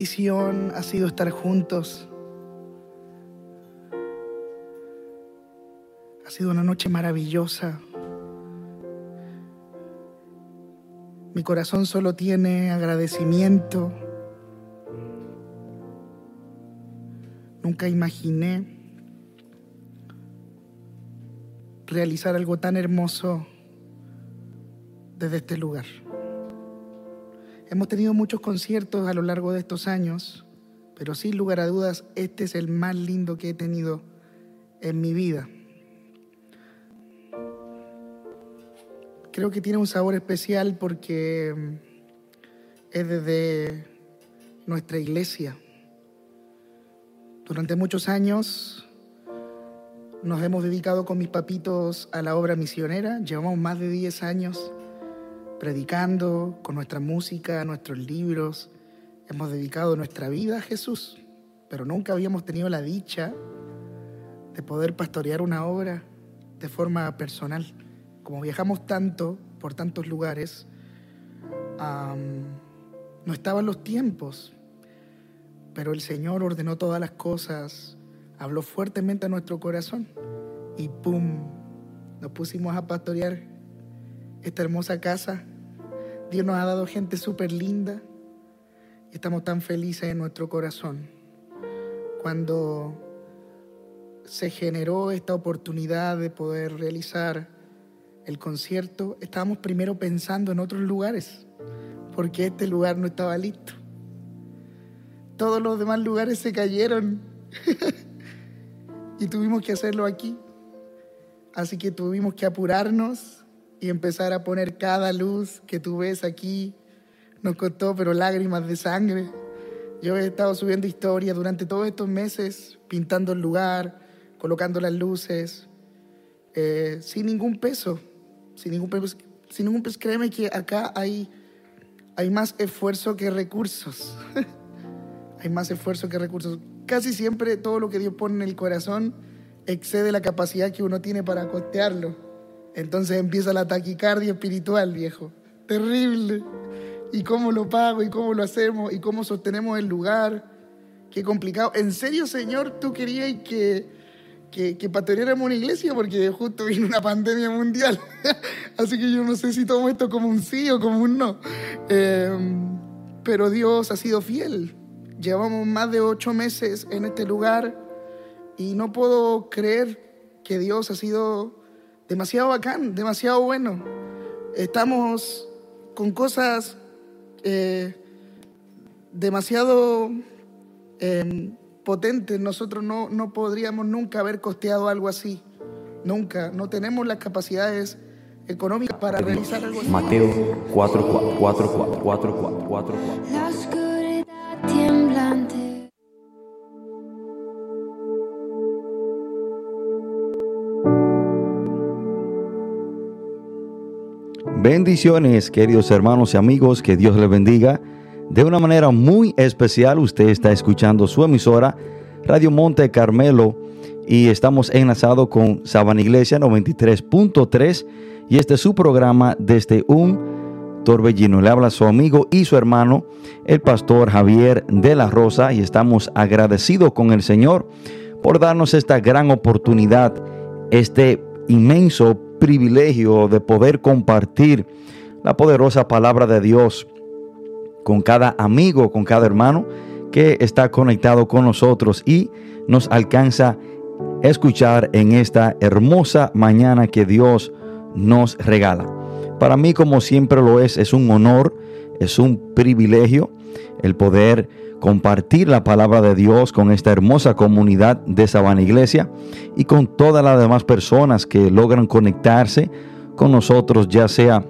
bendición ha sido estar juntos. Ha sido una noche maravillosa. Mi corazón solo tiene agradecimiento. Nunca imaginé realizar algo tan hermoso desde este lugar. Hemos tenido muchos conciertos a lo largo de estos años, pero sin lugar a dudas este es el más lindo que he tenido en mi vida. Creo que tiene un sabor especial porque mm, es desde nuestra iglesia. Durante muchos años nos hemos dedicado con mis papitos a la obra misionera, llevamos más de 10 años predicando con nuestra música, nuestros libros. Hemos dedicado nuestra vida a Jesús, pero nunca habíamos tenido la dicha de poder pastorear una obra de forma personal. Como viajamos tanto por tantos lugares, no estaban los tiempos, pero el Señor ordenó todas las cosas, habló fuertemente a nuestro corazón y ¡pum! Nos pusimos a pastorear esta hermosa casa. Dios nos ha dado gente súper linda y estamos tan felices en nuestro corazón. Cuando se generó esta oportunidad de poder realizar el concierto, estábamos primero pensando en otros lugares, porque este lugar no estaba listo. Todos los demás lugares se cayeron y tuvimos que hacerlo aquí. Así que tuvimos que apurarnos y empezar a poner cada luz que tú ves aquí. Nos costó, pero lágrimas de sangre. Yo he estado subiendo historias durante todos estos meses, pintando el lugar, colocando las luces, eh, sin ningún peso, sin ningún peso. Sin ningún peso. Créeme que acá hay, hay más esfuerzo que recursos. hay más esfuerzo que recursos. Casi siempre todo lo que Dios pone en el corazón excede la capacidad que uno tiene para costearlo. Entonces empieza la taquicardia espiritual, viejo. Terrible. ¿Y cómo lo pago? ¿Y cómo lo hacemos? ¿Y cómo sostenemos el lugar? Qué complicado. ¿En serio, Señor, tú querías que, que, que pastoreáramos una iglesia? Porque justo vino una pandemia mundial. Así que yo no sé si tomo esto como un sí o como un no. Em, pero Dios ha sido fiel. Llevamos más de ocho meses en este lugar y no puedo creer que Dios ha sido demasiado bacán, demasiado bueno. Estamos con cosas eh, demasiado eh, potentes. Nosotros no, no podríamos nunca haber costeado algo así. Nunca. No tenemos las capacidades económicas para realizar algo así. Mateo 4, 4, 4, 4, 4, 4, 4, 4. Bendiciones, queridos hermanos y amigos, que Dios les bendiga. De una manera muy especial, usted está escuchando su emisora Radio Monte Carmelo y estamos enlazados con Sabana Iglesia 93.3 y este es su programa desde un torbellino. Le habla su amigo y su hermano, el pastor Javier de la Rosa y estamos agradecidos con el Señor por darnos esta gran oportunidad, este inmenso privilegio de poder compartir la poderosa palabra de Dios con cada amigo, con cada hermano que está conectado con nosotros y nos alcanza escuchar en esta hermosa mañana que Dios nos regala. Para mí, como siempre lo es, es un honor, es un privilegio el poder compartir la palabra de Dios con esta hermosa comunidad de Sabana Iglesia y con todas las demás personas que logran conectarse con nosotros, ya sea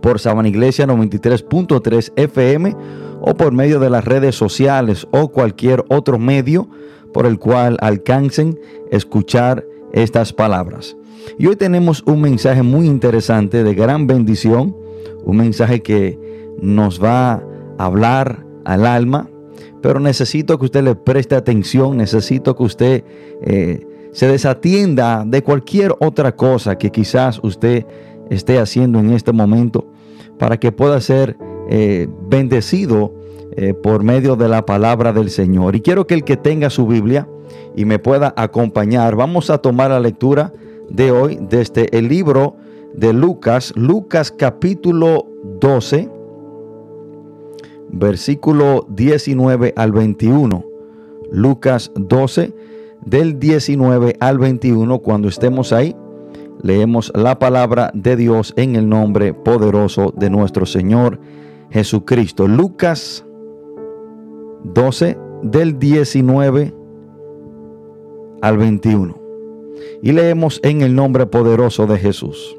por Sabana Iglesia 93.3 FM o por medio de las redes sociales o cualquier otro medio por el cual alcancen escuchar estas palabras. Y hoy tenemos un mensaje muy interesante de gran bendición, un mensaje que nos va a hablar al alma, pero necesito que usted le preste atención, necesito que usted eh, se desatienda de cualquier otra cosa que quizás usted esté haciendo en este momento para que pueda ser eh, bendecido eh, por medio de la palabra del Señor. Y quiero que el que tenga su Biblia y me pueda acompañar, vamos a tomar la lectura de hoy desde el libro de Lucas, Lucas capítulo 12, versículo 19 al 21. Lucas 12, del 19 al 21, cuando estemos ahí, leemos la palabra de Dios en el nombre poderoso de nuestro Señor Jesucristo. Lucas 12 del 19 al 21. Y leemos en el nombre poderoso de Jesús.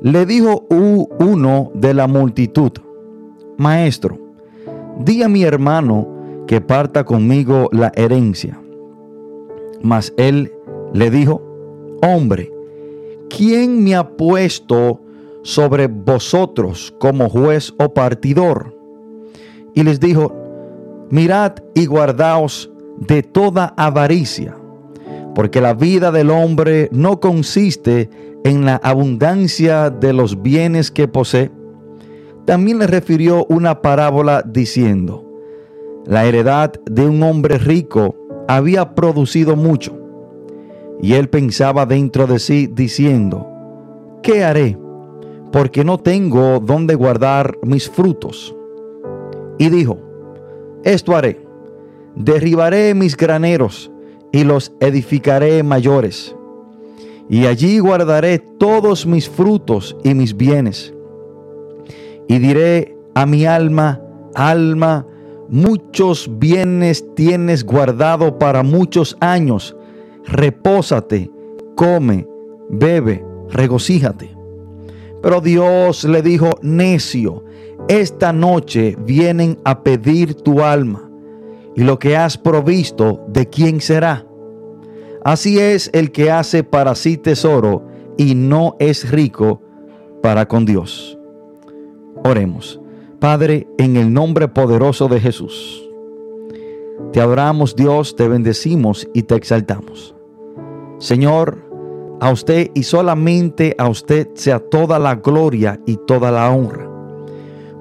Le dijo uno de la multitud, Maestro, di a mi hermano que parta conmigo la herencia. Mas él le dijo, Hombre, ¿quién me ha puesto sobre vosotros como juez o partidor? Y les dijo, mirad y guardaos de toda avaricia, porque la vida del hombre no consiste en la abundancia de los bienes que posee. También le refirió una parábola diciendo, la heredad de un hombre rico había producido mucho y él pensaba dentro de sí diciendo, ¿qué haré? Porque no tengo donde guardar mis frutos. Y dijo, esto haré, derribaré mis graneros y los edificaré mayores. Y allí guardaré todos mis frutos y mis bienes. Y diré a mi alma, alma, muchos bienes tienes guardado para muchos años repósate, come, bebe, regocíjate. Pero Dios le dijo, necio, esta noche vienen a pedir tu alma, y lo que has provisto, ¿de quién será? Así es el que hace para sí tesoro y no es rico para con Dios. Oremos. Padre, en el nombre poderoso de Jesús. Te adoramos Dios, te bendecimos y te exaltamos. Señor, a usted y solamente a usted sea toda la gloria y toda la honra.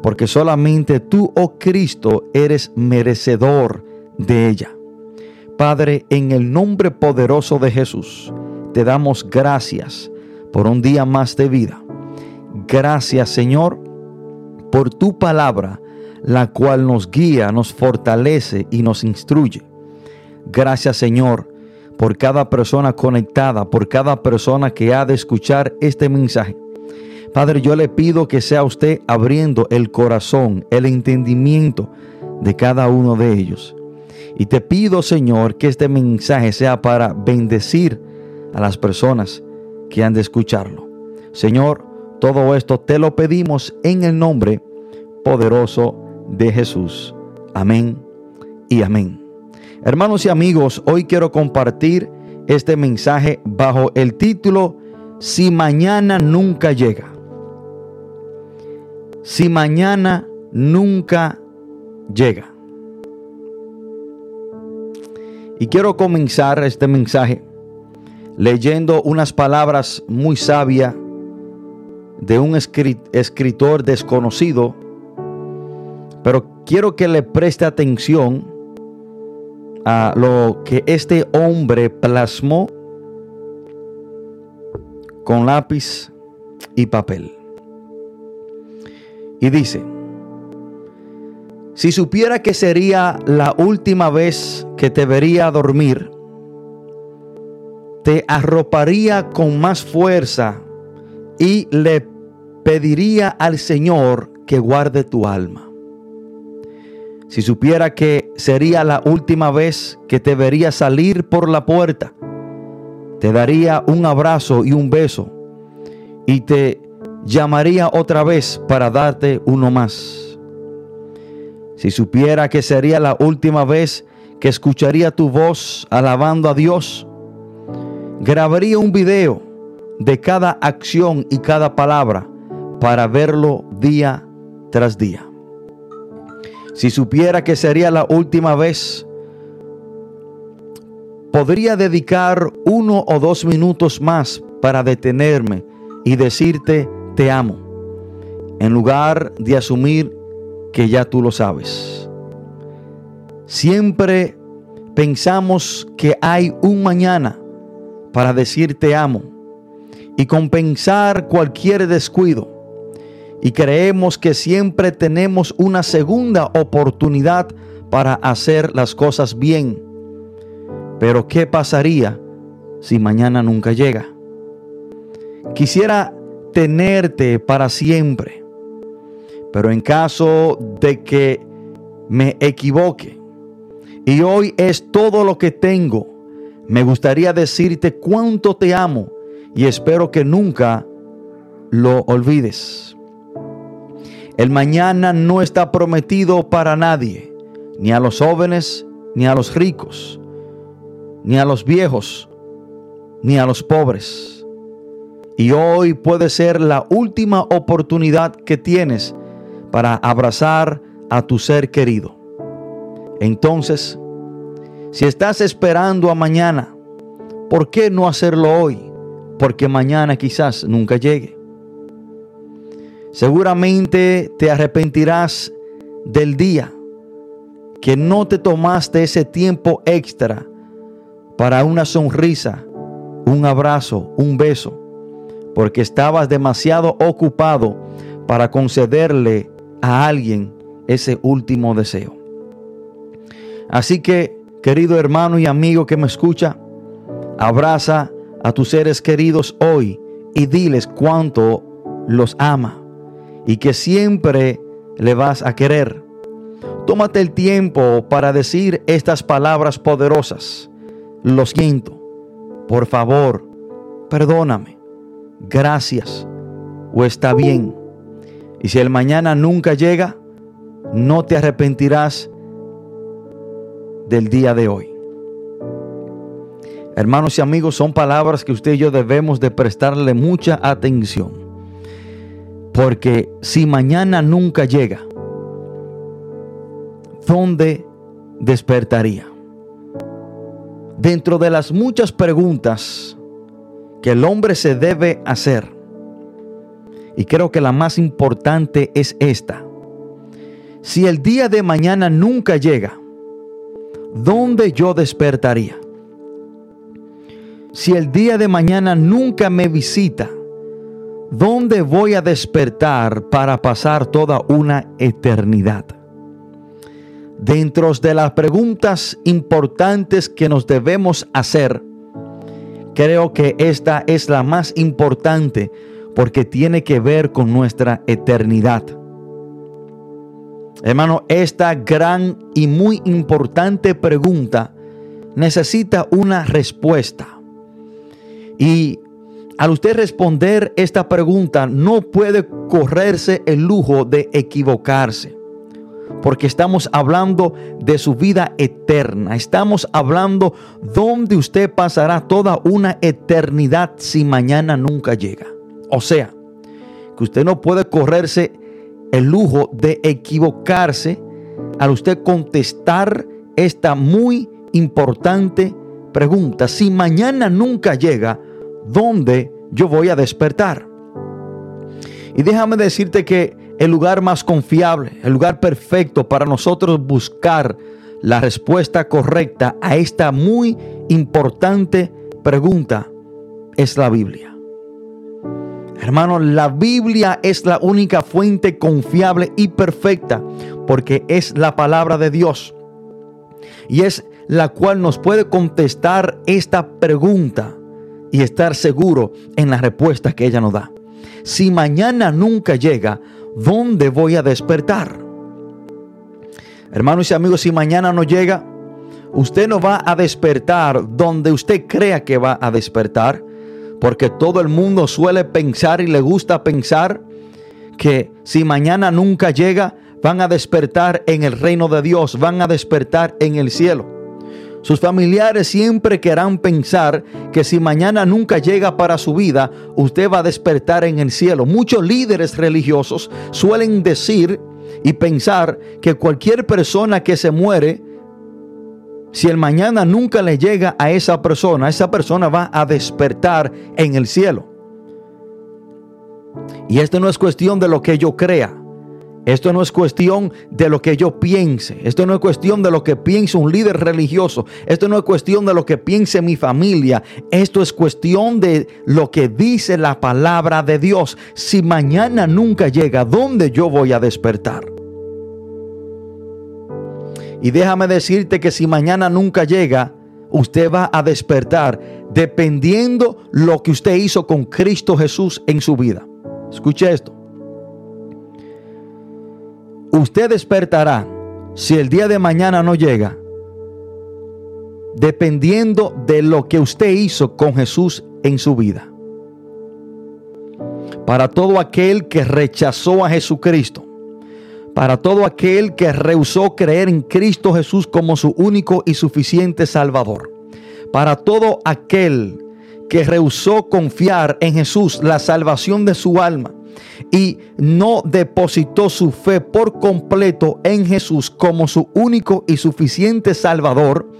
Porque solamente tú, oh Cristo, eres merecedor de ella. Padre, en el nombre poderoso de Jesús, te damos gracias por un día más de vida. Gracias, Señor, por tu palabra la cual nos guía, nos fortalece y nos instruye. Gracias Señor por cada persona conectada, por cada persona que ha de escuchar este mensaje. Padre, yo le pido que sea usted abriendo el corazón, el entendimiento de cada uno de ellos. Y te pido, Señor, que este mensaje sea para bendecir a las personas que han de escucharlo. Señor, todo esto te lo pedimos en el nombre poderoso de Jesús. Amén y amén. Hermanos y amigos, hoy quiero compartir este mensaje bajo el título Si mañana nunca llega. Si mañana nunca llega. Y quiero comenzar este mensaje leyendo unas palabras muy sabias de un escritor desconocido pero quiero que le preste atención a lo que este hombre plasmó con lápiz y papel. Y dice, si supiera que sería la última vez que te vería dormir, te arroparía con más fuerza y le pediría al Señor que guarde tu alma. Si supiera que sería la última vez que te vería salir por la puerta, te daría un abrazo y un beso y te llamaría otra vez para darte uno más. Si supiera que sería la última vez que escucharía tu voz alabando a Dios, grabaría un video de cada acción y cada palabra para verlo día tras día. Si supiera que sería la última vez, podría dedicar uno o dos minutos más para detenerme y decirte te amo, en lugar de asumir que ya tú lo sabes. Siempre pensamos que hay un mañana para decir te amo y compensar cualquier descuido. Y creemos que siempre tenemos una segunda oportunidad para hacer las cosas bien. Pero ¿qué pasaría si mañana nunca llega? Quisiera tenerte para siempre, pero en caso de que me equivoque y hoy es todo lo que tengo, me gustaría decirte cuánto te amo y espero que nunca lo olvides. El mañana no está prometido para nadie, ni a los jóvenes, ni a los ricos, ni a los viejos, ni a los pobres. Y hoy puede ser la última oportunidad que tienes para abrazar a tu ser querido. Entonces, si estás esperando a mañana, ¿por qué no hacerlo hoy? porque mañana quizás nunca llegue. Seguramente te arrepentirás del día que no te tomaste ese tiempo extra para una sonrisa, un abrazo, un beso, porque estabas demasiado ocupado para concederle a alguien ese último deseo. Así que, querido hermano y amigo que me escucha, abraza a tus seres queridos hoy y diles cuánto los ama y que siempre le vas a querer. Tómate el tiempo para decir estas palabras poderosas. Lo siento. Por favor, perdóname. Gracias. O está bien. Y si el mañana nunca llega, no te arrepentirás del día de hoy. Hermanos y amigos, son palabras que usted y yo debemos de prestarle mucha atención. Porque si mañana nunca llega, ¿dónde despertaría? Dentro de las muchas preguntas que el hombre se debe hacer, y creo que la más importante es esta. Si el día de mañana nunca llega, ¿dónde yo despertaría? si el día de mañana nunca me visita, ¿dónde voy a despertar para pasar toda una eternidad? Dentro de las preguntas importantes que nos debemos hacer, creo que esta es la más importante porque tiene que ver con nuestra eternidad. Hermano, esta gran y muy importante pregunta necesita una respuesta. Y al usted responder esta pregunta, no puede correrse el lujo de equivocarse. Porque estamos hablando de su vida eterna. Estamos hablando donde usted pasará toda una eternidad si mañana nunca llega. O sea, que usted no puede correrse el lujo de equivocarse al usted contestar esta muy importante pregunta. Si mañana nunca llega, dónde yo voy a despertar. Y déjame decirte que el lugar más confiable, el lugar perfecto para nosotros buscar la respuesta correcta a esta muy importante pregunta es la Biblia. Hermano, la Biblia es la única fuente confiable y perfecta porque es la palabra de Dios. Y es la cual nos puede contestar esta pregunta y estar seguro en la respuesta que ella nos da. Si mañana nunca llega, ¿dónde voy a despertar? Hermanos y amigos, si mañana no llega, usted no va a despertar donde usted crea que va a despertar, porque todo el mundo suele pensar y le gusta pensar que si mañana nunca llega, van a despertar en el reino de Dios, van a despertar en el cielo. Sus familiares siempre querrán pensar que si mañana nunca llega para su vida, usted va a despertar en el cielo. Muchos líderes religiosos suelen decir y pensar que cualquier persona que se muere, si el mañana nunca le llega a esa persona, esa persona va a despertar en el cielo. Y esto no es cuestión de lo que yo crea. Esto no es cuestión de lo que yo piense. Esto no es cuestión de lo que piense un líder religioso. Esto no es cuestión de lo que piense mi familia. Esto es cuestión de lo que dice la palabra de Dios. Si mañana nunca llega, ¿dónde yo voy a despertar? Y déjame decirte que si mañana nunca llega, usted va a despertar dependiendo lo que usted hizo con Cristo Jesús en su vida. Escuche esto. Usted despertará si el día de mañana no llega, dependiendo de lo que usted hizo con Jesús en su vida. Para todo aquel que rechazó a Jesucristo, para todo aquel que rehusó creer en Cristo Jesús como su único y suficiente Salvador, para todo aquel que rehusó confiar en Jesús, la salvación de su alma, y no depositó su fe por completo en Jesús como su único y suficiente Salvador,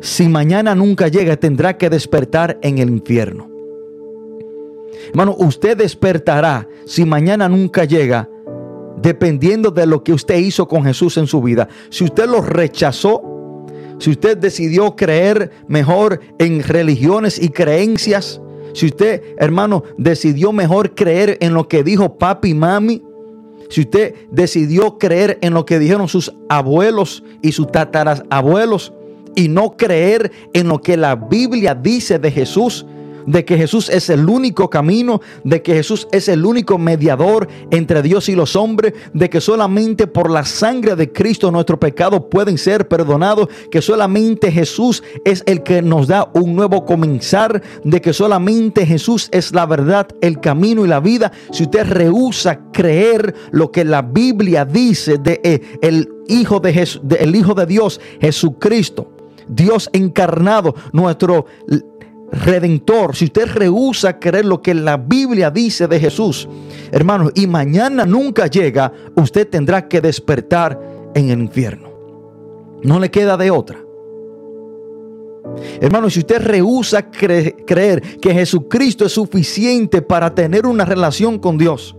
si mañana nunca llega tendrá que despertar en el infierno. Hermano, usted despertará si mañana nunca llega, dependiendo de lo que usted hizo con Jesús en su vida. Si usted lo rechazó, si usted decidió creer mejor en religiones y creencias, si usted, hermano, decidió mejor creer en lo que dijo papi y mami, si usted decidió creer en lo que dijeron sus abuelos y sus tatarabuelos y no creer en lo que la Biblia dice de Jesús, de que Jesús es el único camino, de que Jesús es el único mediador entre Dios y los hombres, de que solamente por la sangre de Cristo nuestros pecados pueden ser perdonados, que solamente Jesús es el que nos da un nuevo comenzar, de que solamente Jesús es la verdad, el camino y la vida. Si usted rehúsa creer lo que la Biblia dice de eh, el Hijo de, Jesús, de el Hijo de Dios, Jesucristo, Dios encarnado, nuestro redentor, si usted rehúsa creer lo que la Biblia dice de Jesús, hermanos, y mañana nunca llega, usted tendrá que despertar en el infierno. No le queda de otra. Hermano, si usted rehúsa creer que Jesucristo es suficiente para tener una relación con Dios,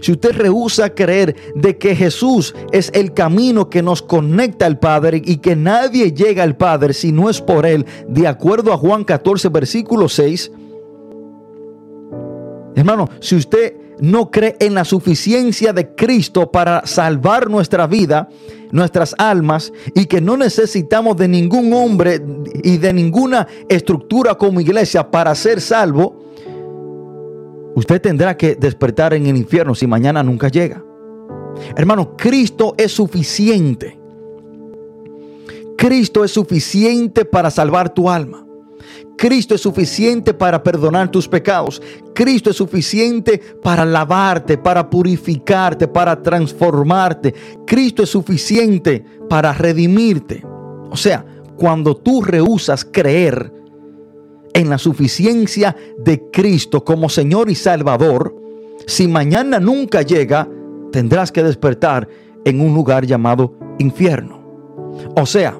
si usted rehúsa creer de que Jesús es el camino que nos conecta al Padre y que nadie llega al Padre si no es por Él, de acuerdo a Juan 14, versículo 6, hermano, si usted no cree en la suficiencia de Cristo para salvar nuestra vida, nuestras almas, y que no necesitamos de ningún hombre y de ninguna estructura como iglesia para ser salvo, Usted tendrá que despertar en el infierno si mañana nunca llega. Hermano, Cristo es suficiente. Cristo es suficiente para salvar tu alma. Cristo es suficiente para perdonar tus pecados. Cristo es suficiente para lavarte, para purificarte, para transformarte. Cristo es suficiente para redimirte. O sea, cuando tú rehusas creer en la suficiencia de Cristo como Señor y Salvador, si mañana nunca llega, tendrás que despertar en un lugar llamado infierno. O sea,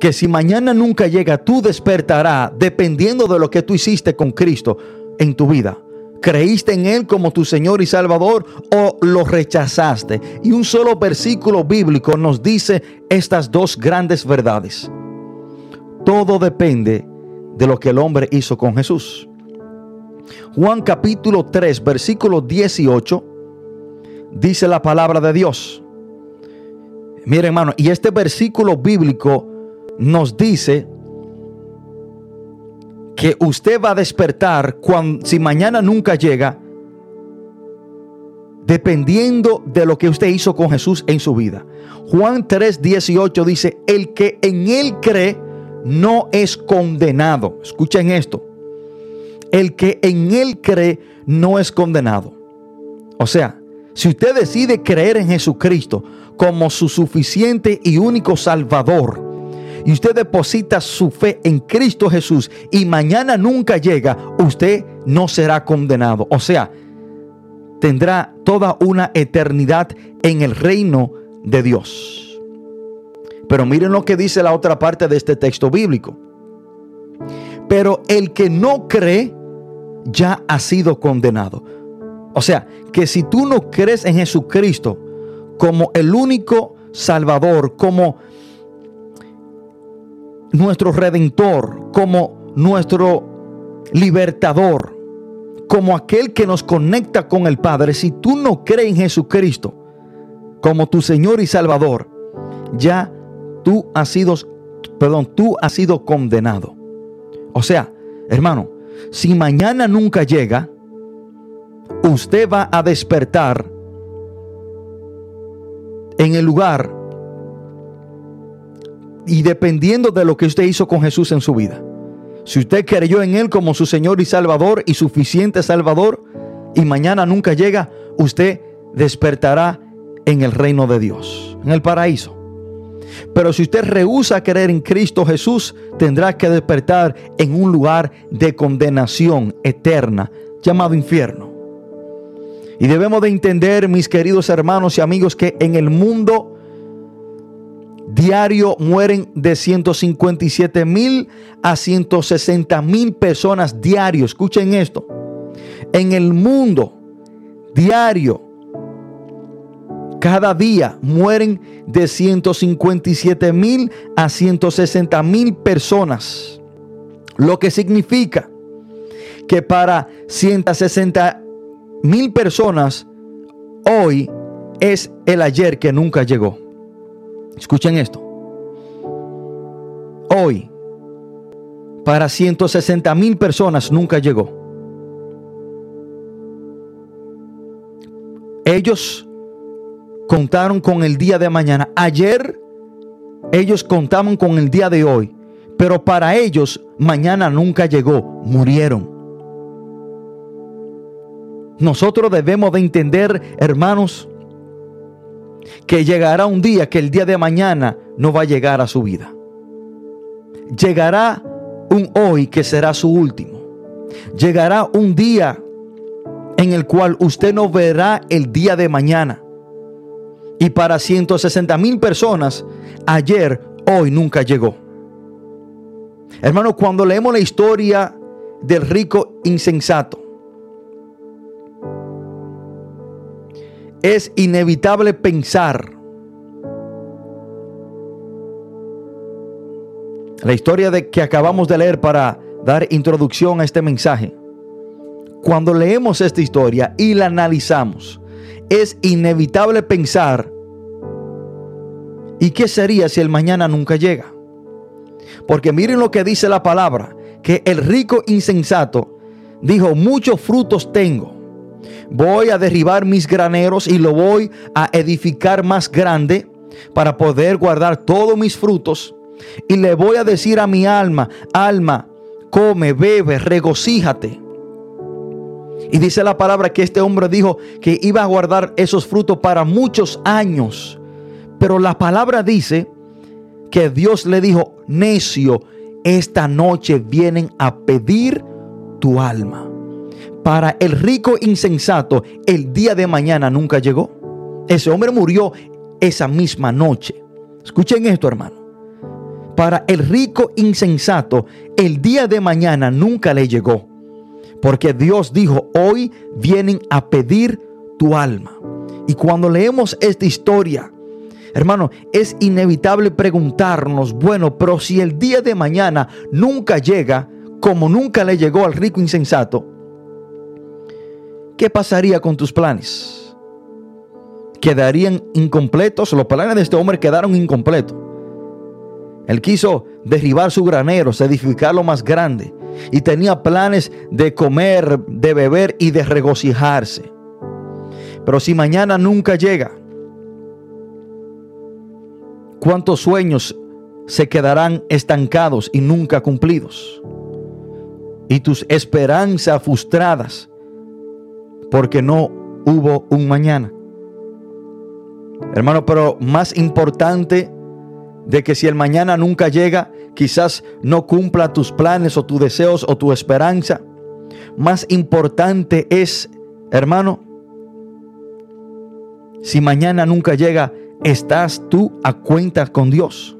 que si mañana nunca llega, tú despertarás dependiendo de lo que tú hiciste con Cristo en tu vida. ¿Creíste en Él como tu Señor y Salvador o lo rechazaste? Y un solo versículo bíblico nos dice estas dos grandes verdades. Todo depende de lo que el hombre hizo con Jesús. Juan capítulo 3, versículo 18, dice la palabra de Dios. Mire hermano, y este versículo bíblico nos dice que usted va a despertar si mañana nunca llega, dependiendo de lo que usted hizo con Jesús en su vida. Juan 3, 18 dice, el que en él cree, no es condenado. Escuchen esto. El que en él cree no es condenado. O sea, si usted decide creer en Jesucristo como su suficiente y único Salvador, y usted deposita su fe en Cristo Jesús y mañana nunca llega, usted no será condenado. O sea, tendrá toda una eternidad en el reino de Dios. Pero miren lo que dice la otra parte de este texto bíblico. Pero el que no cree ya ha sido condenado. O sea, que si tú no crees en Jesucristo como el único Salvador, como nuestro Redentor, como nuestro Libertador, como aquel que nos conecta con el Padre, si tú no crees en Jesucristo como tu Señor y Salvador, ya tú has sido, perdón, tú has sido condenado. O sea, hermano, si mañana nunca llega, usted va a despertar en el lugar y dependiendo de lo que usted hizo con Jesús en su vida. Si usted creyó en Él como su Señor y Salvador y suficiente Salvador y mañana nunca llega, usted despertará en el reino de Dios, en el paraíso. Pero si usted rehúsa creer en Cristo Jesús, tendrá que despertar en un lugar de condenación eterna llamado infierno. Y debemos de entender, mis queridos hermanos y amigos, que en el mundo diario mueren de 157 mil a 160 mil personas diario. Escuchen esto. En el mundo diario, cada día mueren de 157 mil a 160 mil personas. Lo que significa que para 160 mil personas hoy es el ayer que nunca llegó. Escuchen esto. Hoy, para 160 mil personas nunca llegó. Ellos contaron con el día de mañana. Ayer ellos contaban con el día de hoy. Pero para ellos mañana nunca llegó. Murieron. Nosotros debemos de entender, hermanos, que llegará un día que el día de mañana no va a llegar a su vida. Llegará un hoy que será su último. Llegará un día en el cual usted no verá el día de mañana. Y para 160 mil personas, ayer, hoy nunca llegó. Hermano, cuando leemos la historia del rico insensato, es inevitable pensar la historia de que acabamos de leer para dar introducción a este mensaje. Cuando leemos esta historia y la analizamos, es inevitable pensar ¿y qué sería si el mañana nunca llega? Porque miren lo que dice la palabra, que el rico insensato dijo, muchos frutos tengo Voy a derribar mis graneros y lo voy a edificar más grande para poder guardar todos mis frutos. Y le voy a decir a mi alma, alma, come, bebe, regocíjate. Y dice la palabra que este hombre dijo que iba a guardar esos frutos para muchos años. Pero la palabra dice que Dios le dijo, necio, esta noche vienen a pedir tu alma para el rico insensato, el día de mañana nunca llegó. Ese hombre murió esa misma noche. Escuchen esto, hermano. Para el rico insensato, el día de mañana nunca le llegó. Porque Dios dijo, hoy vienen a pedir tu alma. Y cuando leemos esta historia, hermano, es inevitable preguntarnos, bueno, pero si el día de mañana nunca llega, como nunca le llegó al rico insensato, ¿qué pasaría con tus planes? ¿Quedarían incompletos? Los planes de este hombre quedaron incompletos. Él quiso derribar su granero, edificarlo más grande. Y tenía planes de comer, de beber y de regocijarse. Pero si mañana nunca llega, ¿cuántos sueños se quedarán estancados y nunca cumplidos? Y tus esperanzas frustradas porque no hubo un mañana. Hermano, pero más importante de que si el mañana nunca llega, quizás no cumpla tus planes o tus deseos o tu esperanza. Más importante es, hermano, si mañana nunca llega, estás tú a cuenta con Dios.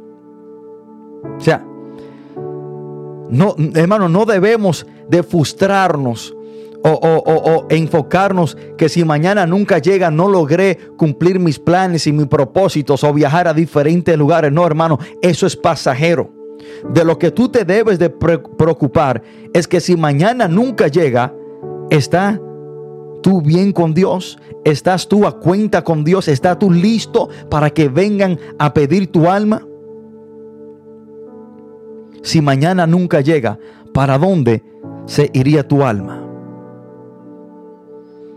O sea, no, hermano, no debemos de frustrarnos o, o- enfocarnos que si mañana nunca llega no logré cumplir mis planes y mis propósitos o viajar a diferentes lugares. No, hermano, eso es pasajero. De lo que tú te debes de pre- preocupar es que si mañana nunca llega, está tú bien con Dios, estás tú a cuenta con Dios, estás tú listo para que vengan a pedir tu alma. Si mañana nunca llega, ¿para dónde se iría tu alma?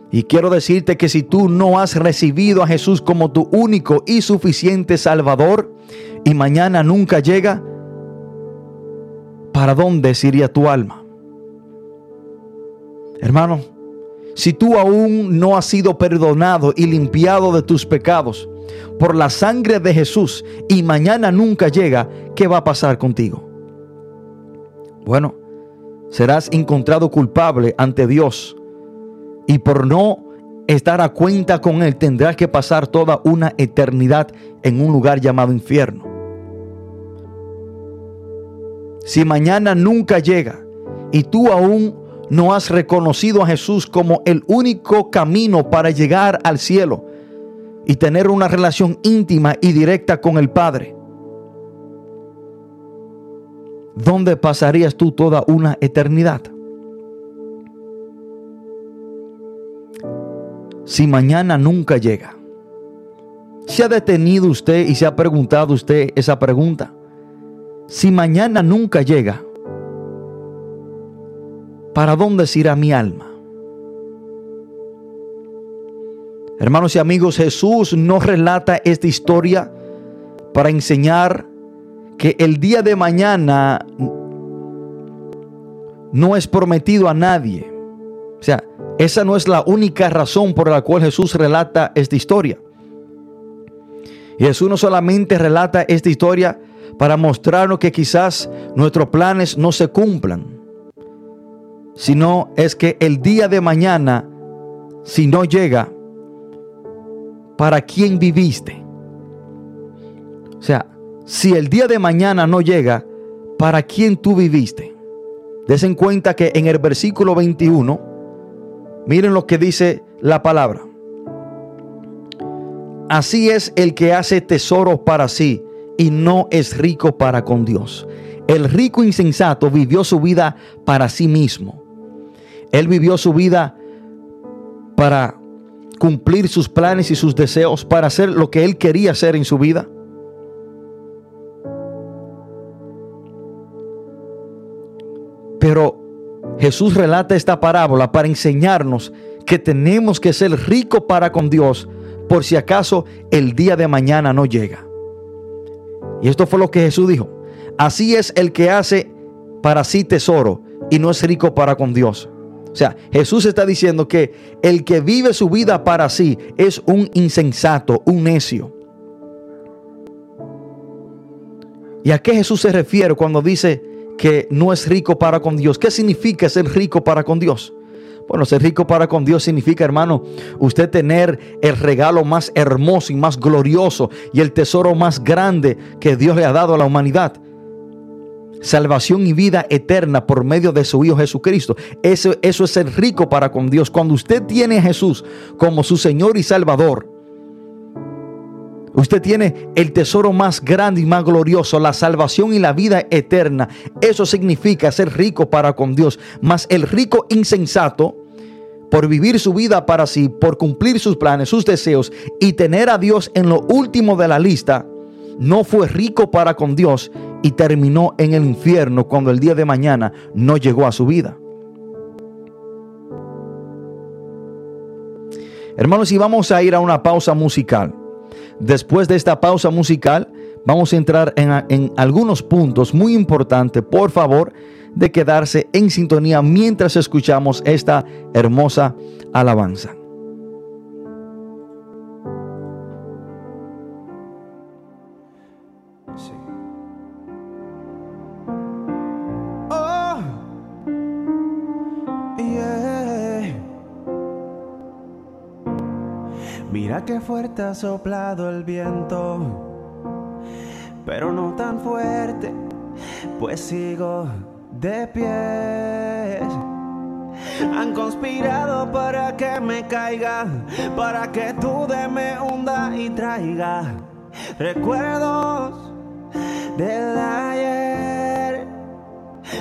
Y quiero decirte que si tú no has recibido a Jesús como tu único y suficiente Salvador y mañana nunca llega, ¿para dónde iría tu alma? Hermano, si tú aún no has sido perdonado y limpiado de tus pecados por la sangre de Jesús y mañana nunca llega, ¿qué va a pasar contigo? Bueno, serás encontrado culpable ante Dios y por no estar a cuenta con Él tendrás que pasar toda una eternidad en un lugar llamado infierno. Si mañana nunca llega y tú aún no has reconocido a Jesús como el único camino para llegar al cielo y tener una relación íntima y directa con el Padre, ¿dónde pasarías tú toda una eternidad? Si mañana nunca llega, ¿se ha detenido usted y se ha preguntado usted esa pregunta? Si mañana nunca llega, ¿para dónde se irá mi alma? Hermanos y amigos, Jesús no relata esta historia para enseñar que el día de mañana no es prometido a nadie. O sea, esa no es la única razón por la cual Jesús relata esta historia. Jesús no solamente relata esta historia para mostrarnos que quizás nuestros planes no se cumplan, sino es que el día de mañana, si no llega, ¿para quién viviste? O sea, si el día de mañana no llega, ¿para quién tú viviste? Des en cuenta que en el versículo 21, miren lo que dice la palabra. Así es el que hace tesoros para sí y no es rico para con Dios. El rico insensato vivió su vida para sí mismo. Él vivió su vida para cumplir sus planes y sus deseos, para hacer lo que él quería hacer en su vida. Pero Jesús relata esta parábola para enseñarnos que tenemos que ser ricos para con Dios por si acaso el día de mañana no llega. Y esto fue lo que Jesús dijo. Así es el que hace para sí tesoro y no es rico para con Dios. O sea, Jesús está diciendo que el que vive su vida para sí es un insensato, un necio. ¿Y a qué Jesús se refiere cuando dice que no es rico para con Dios? ¿Qué significa ser rico para con Dios? Bueno, ser rico para con Dios significa, hermano, usted tener el regalo más hermoso y más glorioso y el tesoro más grande que Dios le ha dado a la humanidad. Salvación y vida eterna por medio de su Hijo Jesucristo. Eso, eso es ser rico para con Dios. Cuando usted tiene a Jesús como su Señor y Salvador, Usted tiene el tesoro más grande y más glorioso, la salvación y la vida eterna. Eso significa ser rico para con Dios. Mas el rico insensato, por vivir su vida para sí, por cumplir sus planes, sus deseos y tener a Dios en lo último de la lista, no fue rico para con Dios y terminó en el infierno cuando el día de mañana no llegó a su vida. Hermanos, y vamos a ir a una pausa musical. Después de esta pausa musical, vamos a entrar en, algunos puntos muy importantes. Por favor, de quedarse en sintonía mientras escuchamos esta hermosa alabanza. Mira qué fuerte ha soplado el viento, pero no tan fuerte, pues sigo de pie. Han conspirado para que me caiga, para que tú de me hunda y traiga recuerdos del ayer.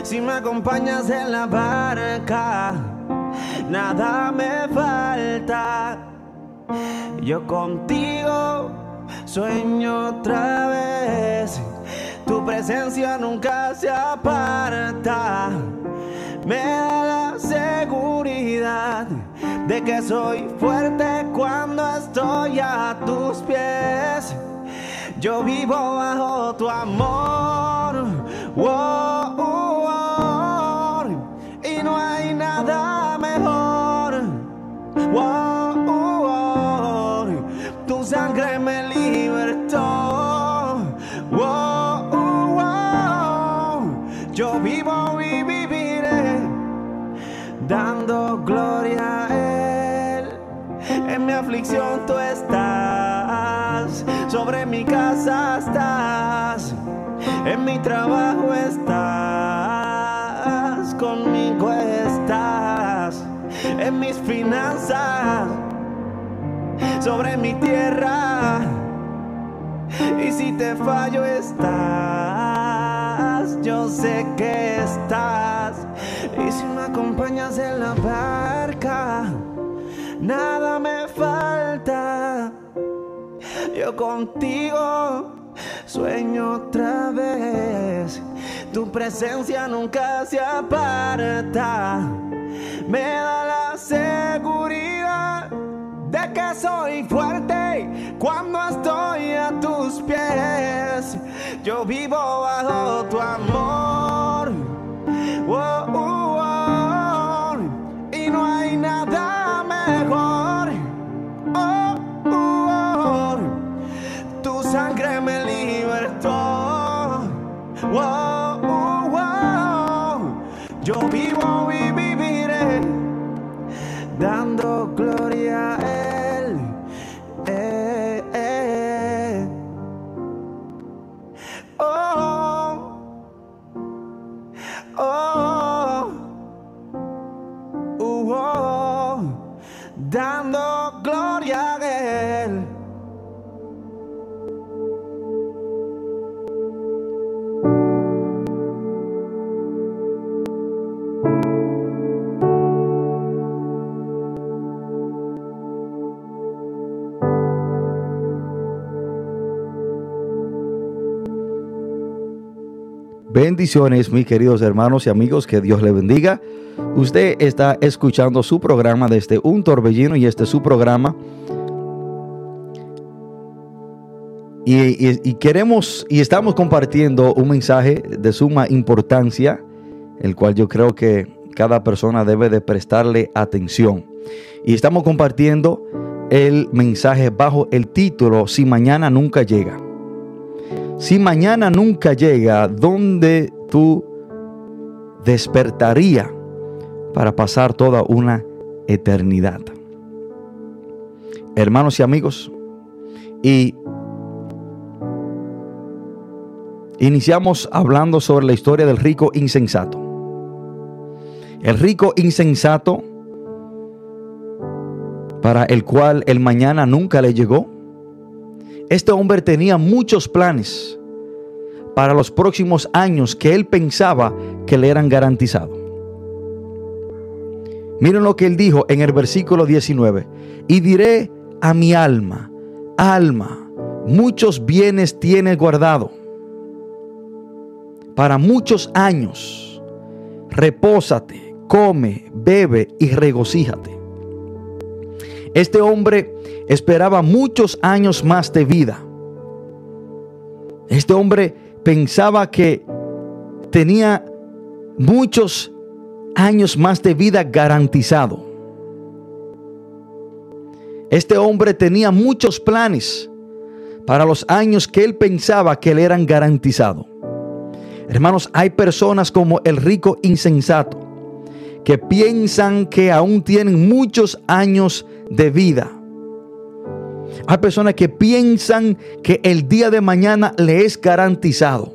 Si me acompañas en la barca, nada me falta. Yo contigo sueño otra vez. Tu presencia nunca se aparta. Me da la seguridad de que soy fuerte cuando estoy a tus pies. Yo vivo bajo tu amor. Wow, y no hay nada mejor. Aflicción tú estás, sobre mi casa estás, en mi trabajo estás, conmigo estás, en mis finanzas, sobre mi tierra. Y si te fallo estás, yo sé que estás. Y si me acompañas en la barca, nada me falta. Yo contigo sueño otra vez. Tu presencia nunca se aparta. Me da la seguridad de que soy fuerte cuando estoy a tus pies. Yo vivo bajo tu amor. Oh, oh. Oh, oh, oh. Yo vivo y Bendiciones, mis queridos hermanos y amigos, que Dios le bendiga. Usted está escuchando su programa desde un torbellino y este es su programa. Y, y- queremos y estamos compartiendo un mensaje de suma importancia, el cual yo creo que cada persona debe de prestarle atención. Y estamos compartiendo el mensaje bajo el título Si mañana nunca llega. Si mañana nunca llega, ¿dónde tú despertaría para pasar toda una eternidad? Hermanos y amigos, y iniciamos hablando sobre la historia del rico insensato. El rico insensato para el cual el mañana nunca le llegó. Este hombre tenía muchos planes para los próximos años que él pensaba que le eran garantizados. Miren lo que él dijo en el versículo 19. Y diré a mi alma, alma, muchos bienes tienes guardado para muchos años. Repósate, come, bebe y regocíjate. Este hombre esperaba muchos años más de vida. Este hombre pensaba que tenía muchos años más de vida garantizado. Este hombre tenía muchos planes para los años que él pensaba que le eran garantizados. Hermanos, hay personas como el rico insensato que piensan que aún tienen muchos años de vida. Hay personas que piensan que el día de mañana le es garantizado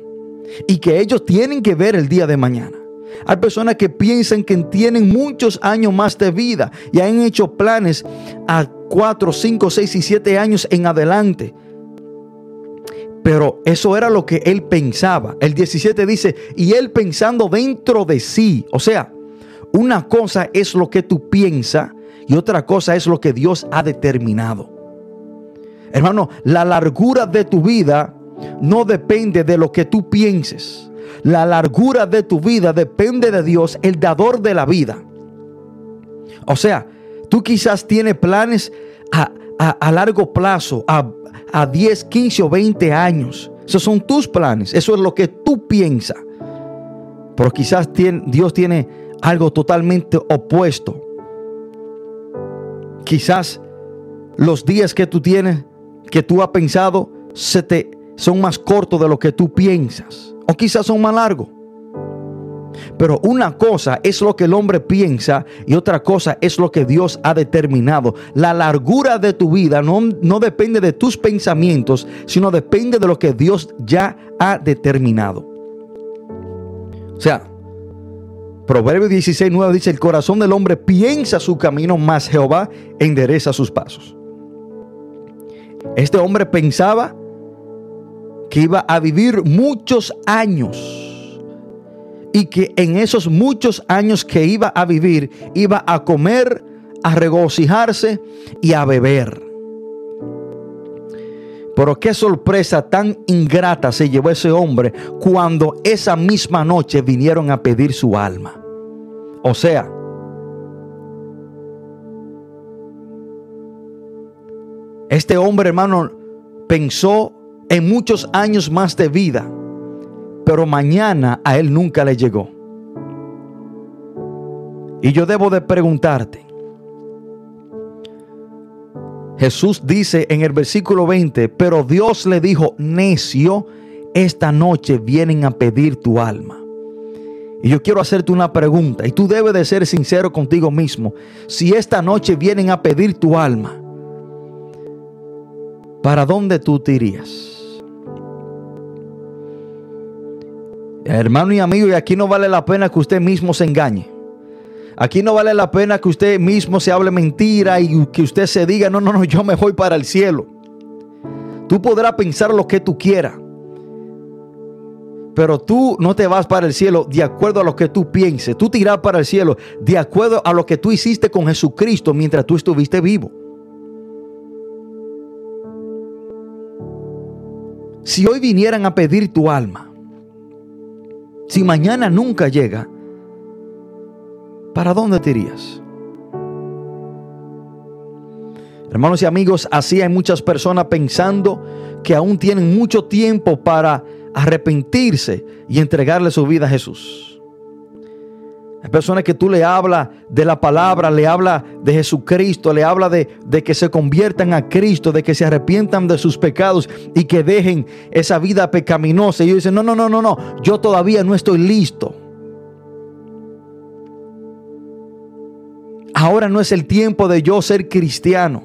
y que ellos tienen que ver el día de mañana. Hay personas que piensan que tienen muchos años más de vida y han hecho planes a 4, 5, 6 y 7 años en adelante. Pero eso era lo que él pensaba. El 17 dice, y él pensando dentro de sí. O sea, una cosa es lo que tú piensas y otra cosa es lo que Dios ha determinado. Hermano, la largura de tu vida no depende de lo que tú pienses. La largura de tu vida depende de Dios, el dador de la vida. O sea, tú quizás tienes planes a, largo plazo, a, a 10, 15 o 20 años. Esos son tus planes, eso es lo que tú piensas. Pero quizás Dios tiene algo totalmente opuesto. Quizás los días que tú tienes, que tú has pensado, se te, son más cortos de lo que tú piensas. O quizás son más largos. Pero una cosa es lo que el hombre piensa y otra cosa es lo que Dios ha determinado. La largura de tu vida no, no, depende de tus pensamientos, sino depende de lo que Dios ya ha determinado. O sea, Proverbio 16, 9 dice, el corazón del hombre piensa su camino, más Jehová endereza sus pasos. Este hombre pensaba que iba a vivir muchos años y que en esos muchos años que iba a vivir iba a comer, a regocijarse y a beber. Pero qué sorpresa tan ingrata se llevó ese hombre cuando esa misma noche vinieron a pedir su alma. O sea, este hombre hermano pensó en muchos años más de vida, pero mañana a él nunca le llegó. Y yo debo de preguntarte, Jesús dice en el versículo 20, pero Dios le dijo, necio, esta noche vienen a pedir tu alma. Y yo quiero hacerte una pregunta, y tú debes de ser sincero contigo mismo. Si esta noche vienen a pedir tu alma, ¿para dónde tú te irías? Hermano y amigo, y aquí no vale la pena que usted mismo se engañe. Aquí no vale la pena que usted mismo se hable mentira y que usted se diga, no, no, no, yo me voy para el cielo. Tú podrás pensar lo que tú quieras. Pero tú no te vas para el cielo de acuerdo a lo que tú pienses. Tú te irás para el cielo de acuerdo a lo que tú hiciste con Jesucristo mientras tú estuviste vivo. Si hoy vinieran a pedir tu alma, si mañana nunca llega, ¿para dónde te irías? Hermanos y amigos, así hay muchas personas pensando que aún tienen mucho tiempo para arrepentirse y entregarle su vida a Jesús. Hay personas que tú le hablas de la palabra, le habla de Jesucristo, le habla de, de, que se conviertan a Cristo, de que se arrepientan de sus pecados y que dejen esa vida pecaminosa. Y ellos dicen, no, no, no, no, no, yo todavía no estoy listo. Ahora no es el tiempo de yo ser cristiano.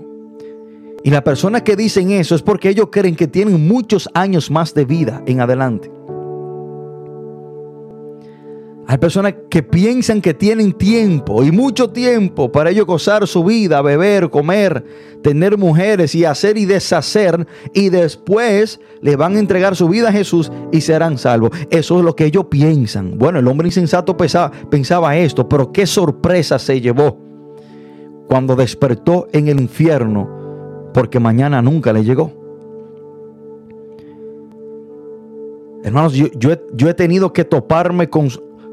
Y las personas que dicen eso es porque ellos creen que tienen muchos años más de vida en adelante. Hay personas que piensan que tienen tiempo y mucho tiempo para ellos gozar su vida, beber, comer, tener mujeres y hacer y deshacer y después le van a entregar su vida a Jesús y serán salvos. Eso es lo que ellos piensan. Bueno, el hombre insensato pensaba, esto, pero qué sorpresa se llevó cuando despertó en el infierno porque mañana nunca le llegó. Hermanos, yo he tenido que toparme con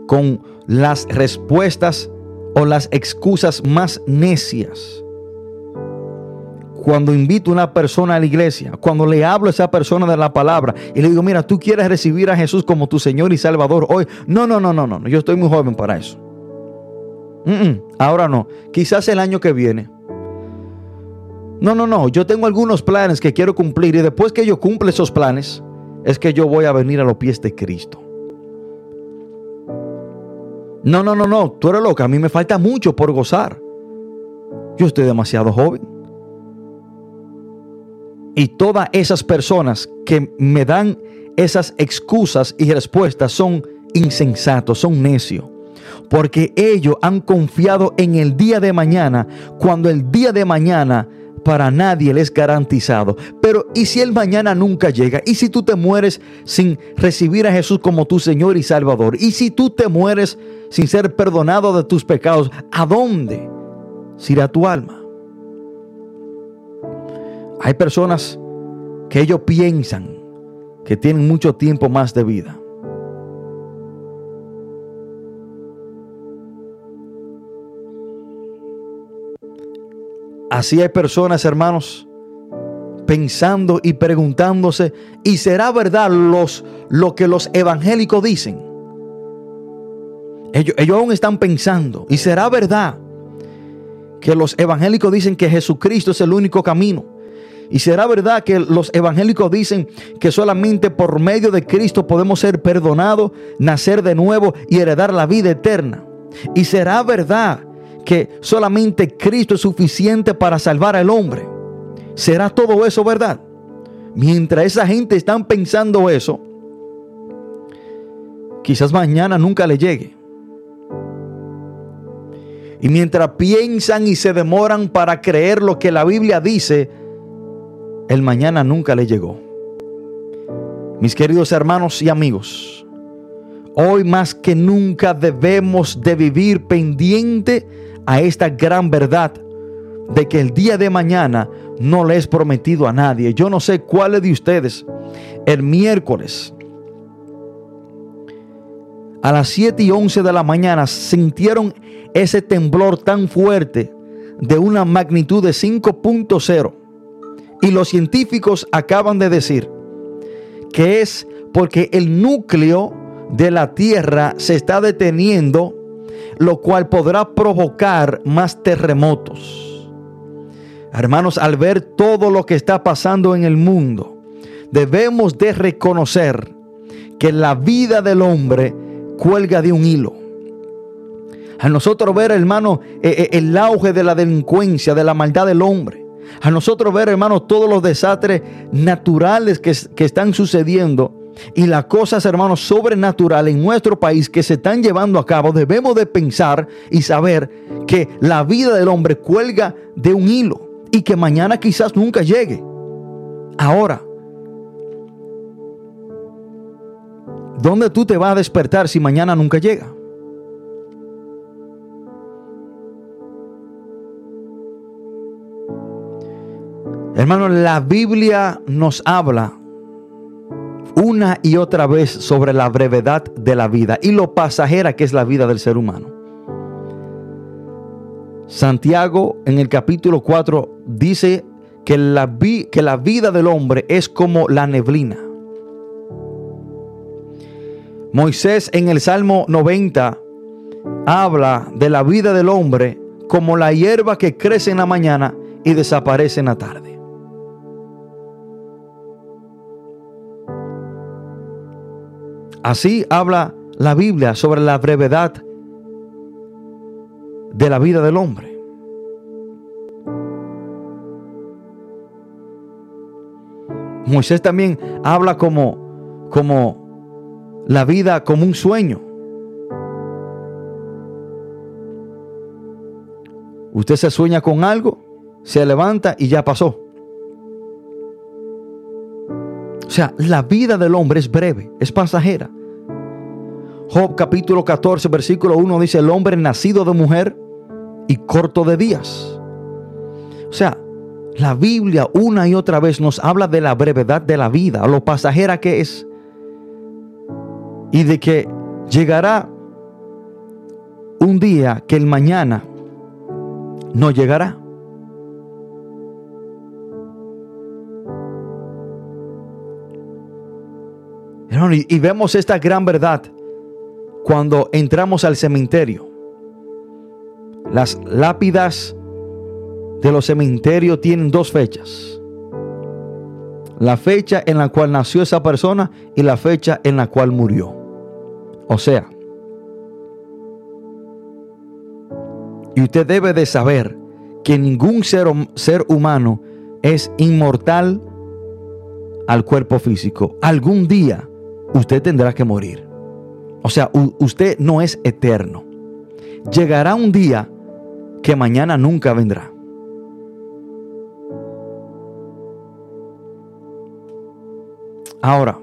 con las respuestas o las excusas más necias. Cuando invito a una persona a la iglesia, cuando le hablo a esa persona de la palabra y le digo, mira, tú quieres recibir a Jesús como tu Señor y Salvador hoy. No, no, no, no, no, yo estoy muy joven para eso. ahora no, quizás el año que viene. No, no, no, yo tengo algunos planes que quiero cumplir y después que yo cumple esos planes, es que yo voy a venir a los pies de Cristo. No, no, no, no, tú eres loca, a mí me falta mucho por gozar. Yo estoy demasiado joven. Y todas esas personas que me dan esas excusas y respuestas son insensatos, son necios. porque ellos han confiado en el día de mañana, cuando el día de mañana para nadie le es garantizado. Pero ¿y si el mañana nunca llega? ¿Y si tú te mueres sin recibir a Jesús como tu Señor y Salvador? ¿Y si tú te mueres sin ser perdonado de tus pecados? ¿A dónde irá tu alma? Hay personas que ellos piensan que tienen mucho tiempo más de vida. Así hay personas, hermanos, pensando y preguntándose, ¿y será verdad los, lo que los evangélicos dicen? Ellos, ellos aún están pensando, ¿y será verdad que los evangélicos dicen que Jesucristo es el único camino? ¿Y será verdad que los evangélicos dicen que solamente por medio de Cristo podemos ser perdonados, nacer de nuevo y heredar la vida eterna? ¿Y será verdad que solamente Cristo es suficiente para salvar al hombre? ¿Será todo eso verdad? Mientras esa gente están pensando eso, quizás mañana nunca le llegue. Y mientras piensan y se demoran para creer lo que la Biblia dice, el mañana nunca le llegó. Mis queridos hermanos y amigos, hoy más que nunca debemos de vivir pendiente a esta gran verdad de que el día de mañana no le es prometido a nadie. Yo no sé cuáles de ustedes el miércoles a las 7 y 11 de la mañana sintieron ese temblor tan fuerte de una magnitud de 5.0 y los científicos acaban de decir que es porque el núcleo de la Tierra se está deteniendo, lo cual podrá provocar más terremotos. Hermanos, al ver todo lo que está pasando en el mundo, debemos de reconocer que la vida del hombre cuelga de un hilo. A nosotros ver, hermano, eh, eh, el auge de la delincuencia, de la maldad del hombre, a nosotros ver, hermanos, todos los desastres naturales que están sucediendo y las cosas, hermanos, sobrenaturales en nuestro país que se están llevando a cabo, debemos de pensar y saber que la vida del hombre cuelga de un hilo y que mañana quizás nunca llegue. Ahora, ¿dónde tú te vas a despertar si mañana nunca llega? Hermano, la Biblia nos habla una y otra vez sobre la brevedad de la vida y lo pasajera que es la vida del ser humano. Santiago en el capítulo 4 dice que la, que la vida del hombre es como la neblina. Moisés en el Salmo 90 habla de la vida del hombre como la hierba que crece en la mañana y desaparece en la tarde. Así habla la Biblia sobre la brevedad de la vida del hombre. Moisés también habla como, como la vida como un sueño. Usted se sueña con algo, se levanta y ya pasó. Sea, la vida del hombre es breve, es pasajera. Job capítulo 14, versículo 1 dice, el hombre nacido de mujer y corto de días. O sea, la Biblia una y otra vez nos habla de la brevedad de la vida, lo pasajera que es. Y de que llegará un día que el mañana no llegará. Y, vemos esta gran verdad cuando entramos al cementerio. Las lápidas de los cementerios tienen dos fechas. La fecha en la cual nació esa persona y la fecha en la cual murió. O sea, y usted debe de saber que ningún ser, ser humano es inmortal al cuerpo físico. Algún día usted tendrá que morir. O sea, usted no es eterno. llegará un día que mañana nunca vendrá. Ahora,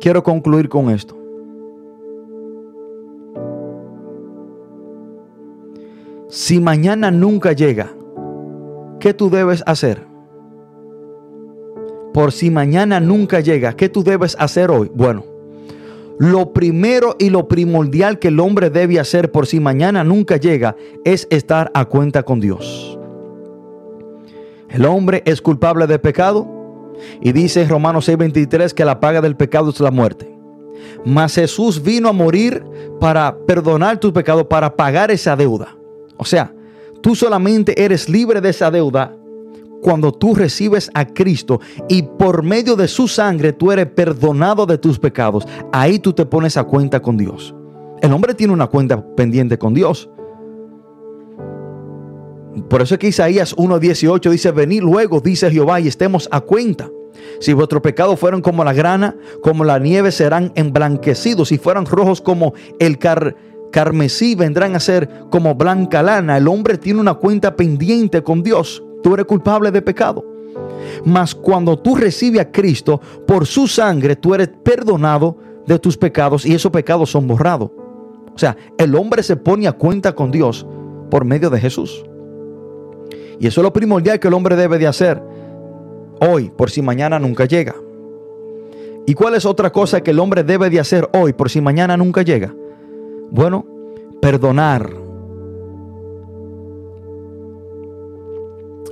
quiero concluir con esto. Si mañana nunca llega, ¿qué tú debes hacer? Por si mañana nunca llega, ¿qué tú debes hacer hoy? Bueno, lo primero y lo primordial que el hombre debe hacer por si mañana nunca llega es estar a cuenta con Dios. El hombre es culpable de pecado y dice Romanos 6:23 que la paga del pecado es la muerte. Mas Jesús vino a morir para perdonar tu pecado, para pagar esa deuda. O sea, tú solamente eres libre de esa deuda cuando tú recibes a Cristo y por medio de su sangre tú eres perdonado de tus pecados. Ahí tú te pones a cuenta con Dios. El hombre tiene una cuenta pendiente con Dios. Por eso es que Isaías 1.18 dice, venid luego, dice Jehová, y estemos a cuenta. Si vuestros pecados fueron como la grana, como la nieve serán emblanquecidos. Si fueran rojos como el carmesí, vendrán a ser como blanca lana. El hombre tiene una cuenta pendiente con Dios. Tú eres culpable de pecado. Mas cuando tú recibes a Cristo, por su sangre, tú eres perdonado de tus pecados y esos pecados son borrados. O sea, el hombre se pone a cuenta con Dios por medio de Jesús. Y eso es lo primordial que el hombre debe de hacer hoy, por si mañana nunca llega. ¿Y cuál es otra cosa que el hombre debe de hacer hoy, por si mañana nunca llega? Bueno, perdonar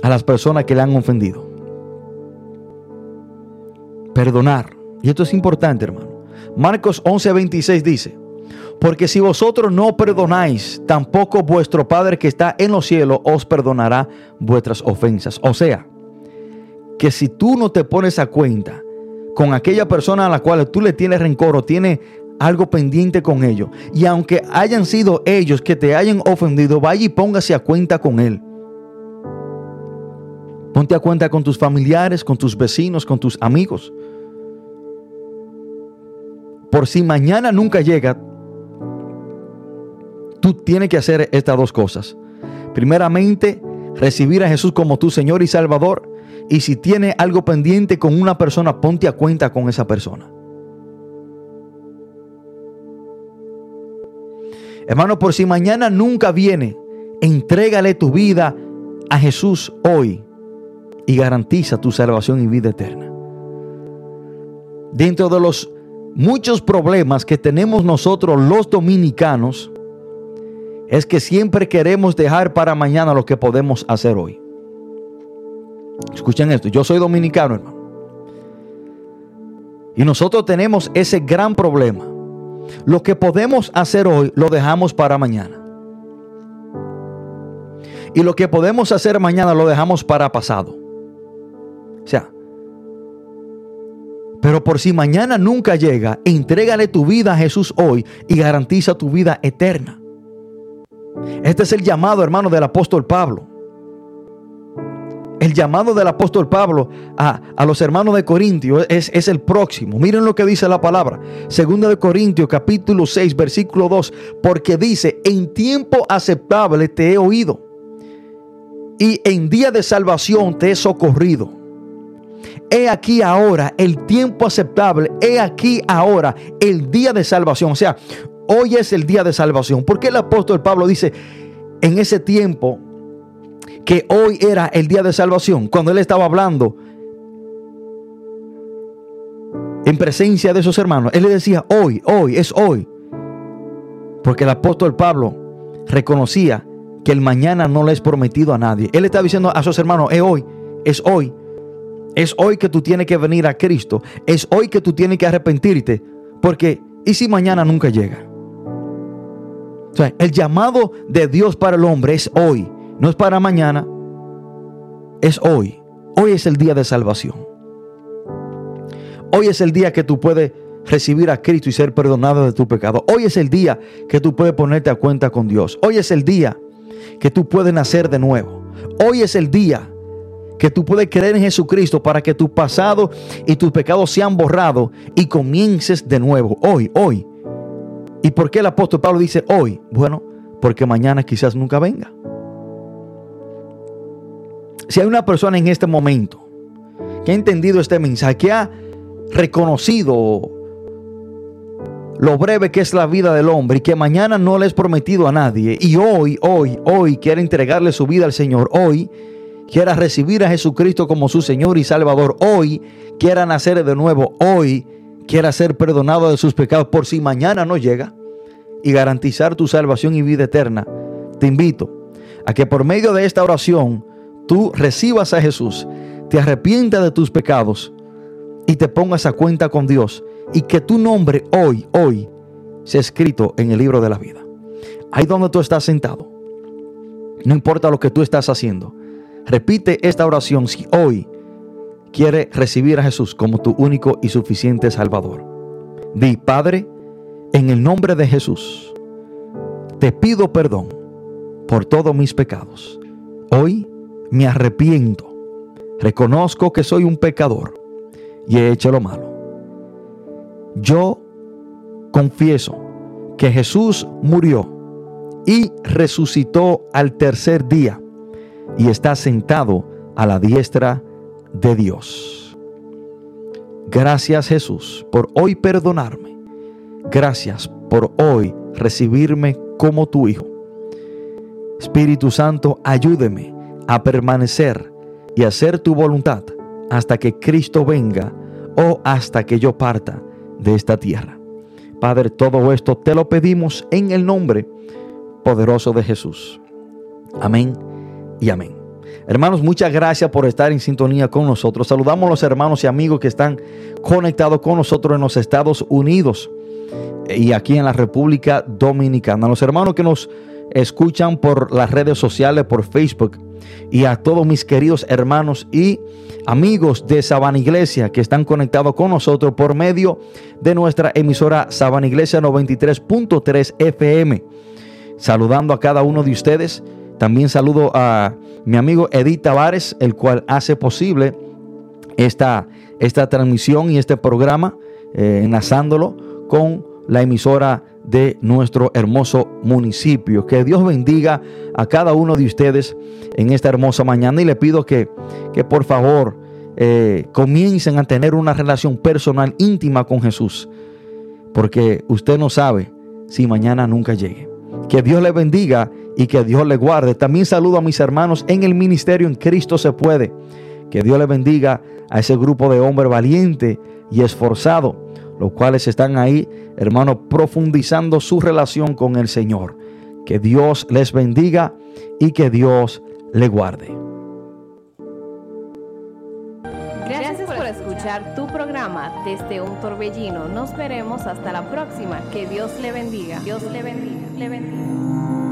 a las personas que le han ofendido. Perdonar. Y esto es importante, hermano. Marcos 11:26 dice, porque si vosotros no perdonáis, tampoco vuestro Padre que está en los cielos os perdonará vuestras ofensas. O sea, que si tú no te pones a cuenta con aquella persona a la cual tú le tienes rencor o tienes algo pendiente con ellos, y aunque hayan sido ellos que te hayan ofendido, vaya y póngase a cuenta con él. Ponte a cuenta con tus familiares, con tus vecinos, con tus amigos. Por si mañana nunca llega, tú tienes que hacer estas dos cosas. Primeramente, recibir a Jesús como tu Señor y Salvador. Y si tienes algo pendiente con una persona, ponte a cuenta con esa persona. Hermano, por si mañana nunca viene, entrégale tu vida a Jesús hoy y garantiza tu salvación y vida eterna. Dentro de los muchos problemas que tenemos nosotros los dominicanos, es que siempre queremos dejar para mañana lo que podemos hacer hoy. Escuchen esto, yo soy dominicano, hermano. Y nosotros tenemos ese gran problema. Lo que podemos hacer hoy lo dejamos para mañana. Y lo que podemos hacer mañana lo dejamos para pasado. O sea, pero por si mañana nunca llega, entrégale tu vida a Jesús hoy y garantiza tu vida eterna. Este es el llamado, hermano, del apóstol Pablo. El llamado del apóstol Pablo a, los hermanos de Corintios es, es, el próximo. Miren lo que dice la palabra. Segunda de Corintios capítulo 6 versículo 2. Porque dice, en tiempo aceptable te he oído. Y en día de salvación te he socorrido. He aquí ahora el tiempo aceptable. He aquí ahora el día de salvación. O sea, hoy es el día de salvación. Porque el apóstol Pablo dice en ese tiempo que hoy era el día de salvación? Cuando él estaba hablando en presencia de esos hermanos, él le decía, hoy, hoy, es hoy. Porque el apóstol Pablo reconocía que el mañana no le es prometido a nadie. Él estaba diciendo a sus hermanos, es hoy, es hoy. Es hoy que tú tienes que venir a Cristo. Es hoy que tú tienes que arrepentirte. Porque, ¿y si mañana nunca llega? O sea, el llamado de Dios para el hombre es hoy. No es para mañana. Es hoy. Hoy es el día de salvación. Hoy es el día que tú puedes recibir a Cristo y ser perdonado de tu pecado. Hoy es el día que tú puedes ponerte a cuenta con Dios. Hoy es el día que tú puedes nacer de nuevo. Hoy es el día que tú puedes creer en Jesucristo para que tu pasado y tus pecados sean borrados y comiences de nuevo. Hoy, hoy. ¿Y por qué el apóstol Pablo dice hoy? Bueno, porque mañana quizás nunca venga. Si hay una persona en este momento que ha entendido este mensaje, que ha reconocido lo breve que es la vida del hombre y que mañana no le es prometido a nadie y hoy, hoy, hoy quiere entregarle su vida al Señor, hoy quiera recibir a Jesucristo como su Señor y Salvador, hoy quiera nacer de nuevo, hoy quiera ser perdonado de sus pecados por si mañana no llega y garantizar tu salvación y vida eterna, te invito a que por medio de esta oración tú recibas a Jesús, te arrepientas de tus pecados y te pongas a cuenta con Dios y que tu nombre hoy, hoy, sea escrito en el libro de la vida. Ahí donde tú estás sentado, no importa lo que tú estás haciendo, repite esta oración si hoy quiere recibir a Jesús como tu único y suficiente Salvador. Di, Padre, en el nombre de Jesús, te pido perdón por todos mis pecados. Hoy me arrepiento. Reconozco que soy un pecador y he hecho lo malo. Yo confieso que Jesús murió y resucitó al tercer día y está sentado a la diestra de Dios. Gracias Jesús por hoy perdonarme. Gracias por hoy recibirme como tu Hijo. Espíritu Santo, ayúdeme a permanecer y hacer tu voluntad hasta que Cristo venga o hasta que yo parta de esta tierra. Padre, todo esto te lo pedimos en el nombre poderoso de Jesús. Amén y amén. Hermanos, muchas gracias por estar en sintonía con nosotros. Saludamos a los hermanos y amigos que están conectados con nosotros en los Estados Unidos y aquí en la República Dominicana. Los hermanos que nos escuchan por las redes sociales, por Facebook, y a todos mis queridos hermanos y amigos de Sabana Iglesia que están conectados con nosotros por medio de nuestra emisora Sabana Iglesia 93.3 FM. Saludando a cada uno de ustedes. También saludo a mi amigo Edith Tavares, el cual hace posible esta, esta transmisión y este programa, eh, enlazándolo con la emisora de nuestro hermoso municipio. Que Dios bendiga a cada uno de ustedes en esta hermosa mañana y le pido que, que por favor eh, comiencen a tener una relación personal íntima con Jesús, porque usted no sabe si mañana nunca llegue. Que Dios le bendiga y que Dios le guarde. También saludo a mis hermanos en el ministerio en Cristo se puede. Que Dios le bendiga a ese grupo de hombres valiente y esforzado, los cuales están ahí, hermanos, profundizando su relación con el Señor. Que Dios les bendiga y que Dios le guarde. Gracias por escuchar tu programa desde un torbellino. Nos veremos hasta la próxima. Que Dios le bendiga. Dios le bendiga. Le bendiga.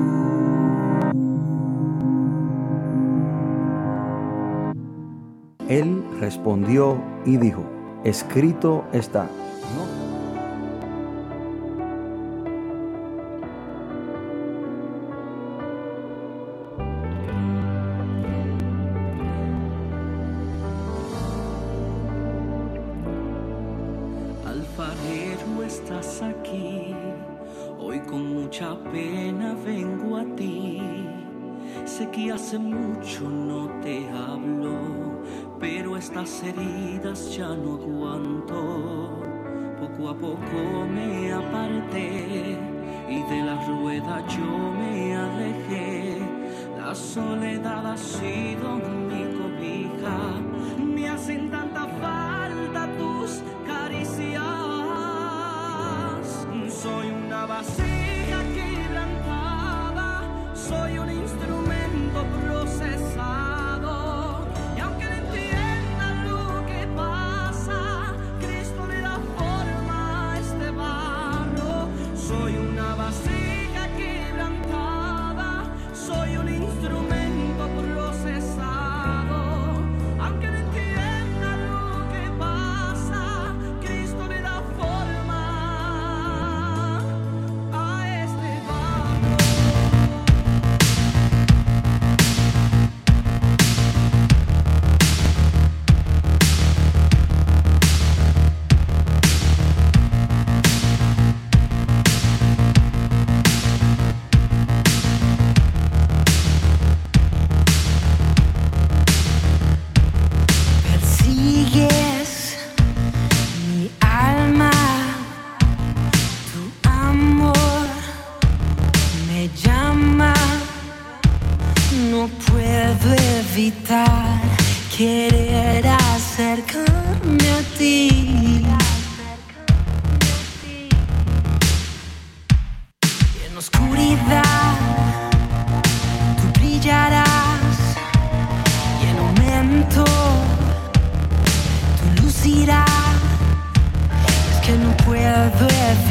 Él respondió y dijo, escrito está. Alfarero, estás aquí. Hoy con mucha pena vengo a ti. Sé que hace mucho no te hablo, pero estas heridas ya no aguanto. Poco a poco me aparté y de la rueda yo me alejé. La soledad ha sido mi cobija,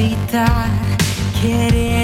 vita che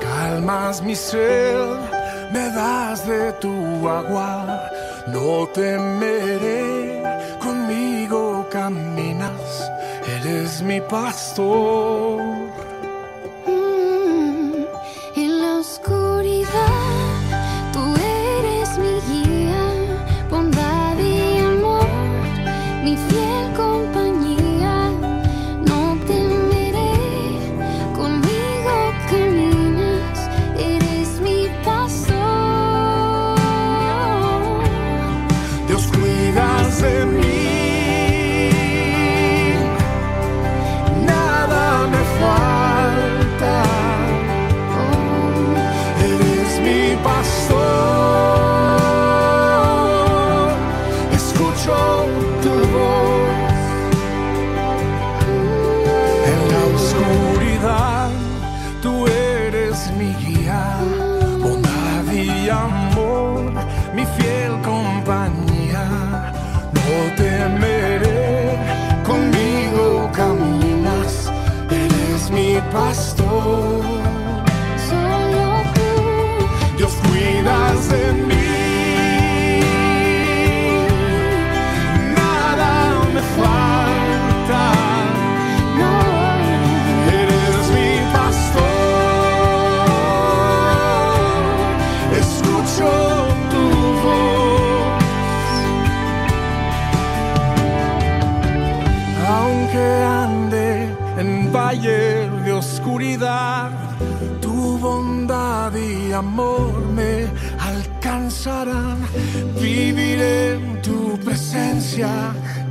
calmas mi sed, me das de tu agua, no temeré, conmigo caminas, eres mi pastor.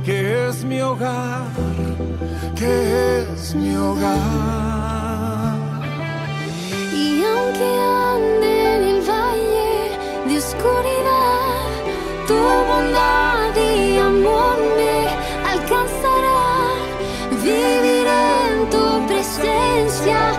que es mi hogar, que es mi hogar. Y aunque ande en el valle de oscuridad, tu bondad y amor me alcanzará. Viviré en tu presencia.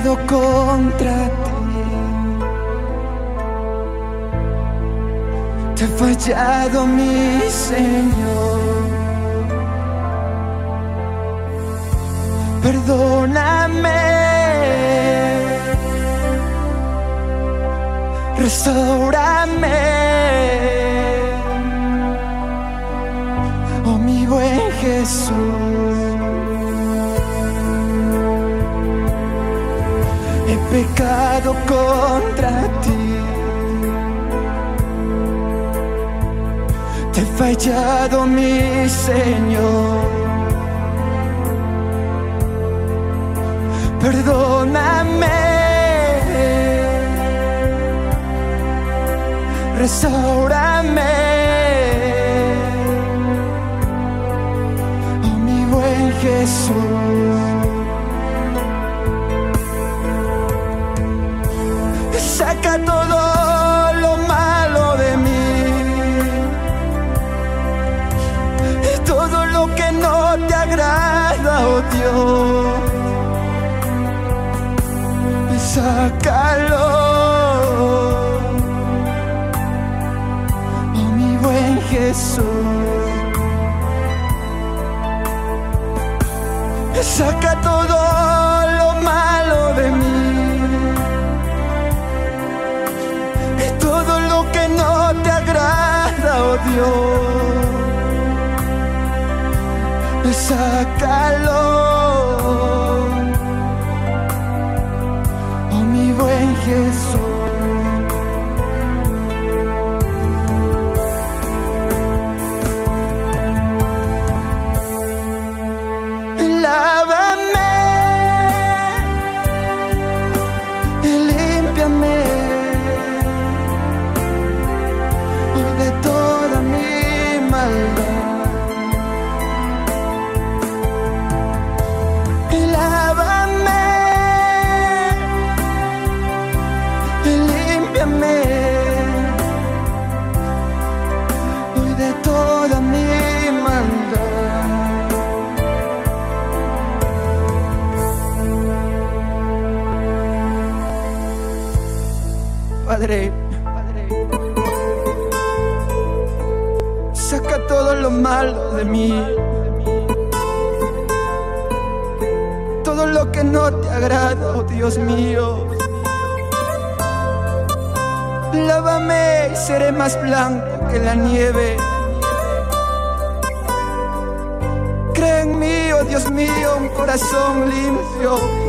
contra ti. Te he fallado, mi Señor. Perdóname. Restaurame. Oh, mi buen Jesús. pecado contra ti. Te he fallado, mi Señor. Perdóname. Restaurame. Oh, mi buen Jesús. vacío esa calor oh mi buen Jesús saca todo lo malo de mí. Y todo lo que no te agrada oh Dios. Sácalo. en la nieve. Cree en mí, oh Dios mío, un corazón limpio.